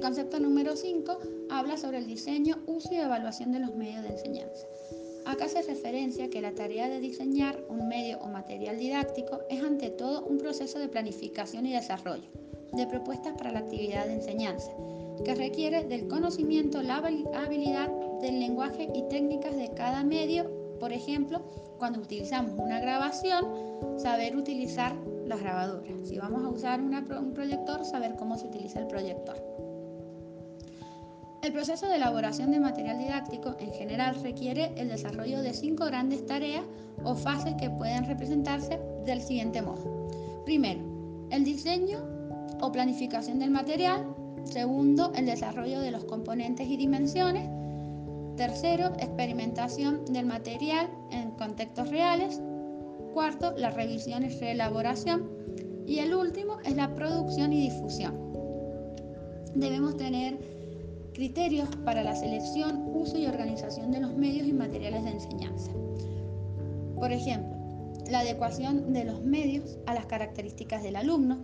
concepto número 5 habla sobre el diseño, uso y evaluación de los medios de enseñanza. Acá se referencia que la tarea de diseñar un medio o material didáctico es ante todo un proceso de planificación y desarrollo de propuestas para la actividad de enseñanza, que requiere del conocimiento, la habilidad del lenguaje y técnicas de cada medio. Por ejemplo, cuando utilizamos una grabación, saber utilizar las grabadoras. Si vamos a usar un proyector, saber cómo se utiliza el proyector. El proceso de elaboración de material didáctico en general requiere el desarrollo de cinco grandes tareas o fases que pueden representarse del siguiente modo. Primero, el diseño o planificación del material. Segundo, el desarrollo de los componentes y dimensiones. Tercero, experimentación del material en contextos reales. Cuarto, la revisión y reelaboración. Y el último es la producción y difusión. Debemos tener criterios para la selección, uso y organización de los medios y materiales de enseñanza. Por ejemplo, la adecuación de los medios a las características del alumno,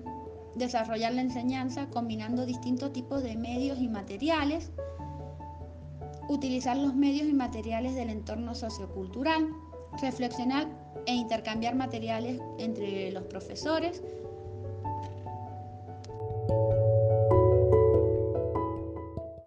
desarrollar la enseñanza combinando distintos tipos de medios y materiales, utilizar los medios y materiales del entorno sociocultural, reflexionar e intercambiar materiales entre los profesores,